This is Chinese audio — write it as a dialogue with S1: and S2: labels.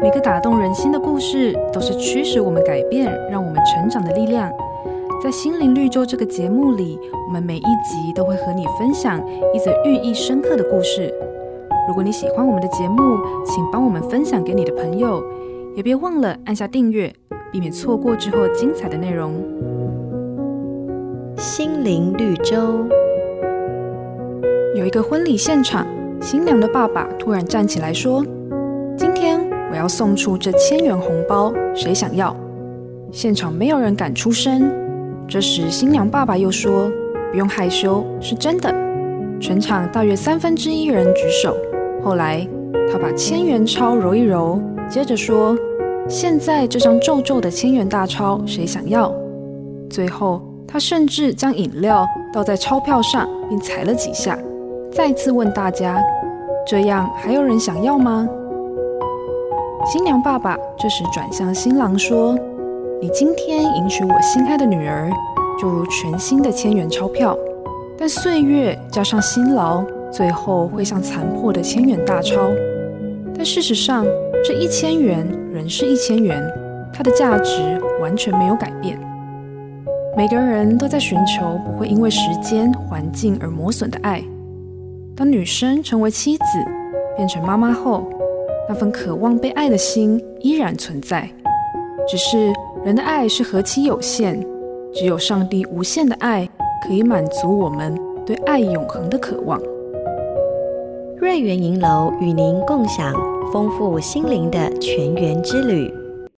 S1: 每个打动人心的故事，都是驱使我们改变、让我们成长的力量。在心灵绿洲这个节目里，我们每一集都会和你分享一则寓意深刻的故事。如果你喜欢我们的节目，请帮我们分享给你的朋友，也别忘了按下订阅，避免错过之后精彩的内容。
S2: 心灵绿洲。
S1: 有一个婚礼现场，新娘的爸爸突然站起来说：“今天我要送出这千元红包，谁想要？”现场没有人敢出声。这时，新娘爸爸又说：“不用害羞，是真的。”全场大约三分之一人举手。后来，他把千元钞揉一揉，接着说：“现在这张皱皱的千元大钞，谁想要？”最后，他甚至将饮料倒在钞票上，并踩了几下，再次问大家：“这样还有人想要吗？”新娘爸爸这时转向新郎说。你今天迎娶我心爱的女儿，就如全新的千元钞票。但岁月加上辛劳，最后会像残破的千元大钞。但事实上，这一千元仍是一千元，它的价值完全没有改变。每个人都在寻求不会因为时间、环境而磨损的爱。当女生成为妻子，变成妈妈后，那份渴望被爱的心依然存在，只是。人的爱是何其有限，只有上帝无限的爱可以满足我们对爱永恒的渴望。
S2: 瑞园银楼与您共享丰富心灵的全员之旅。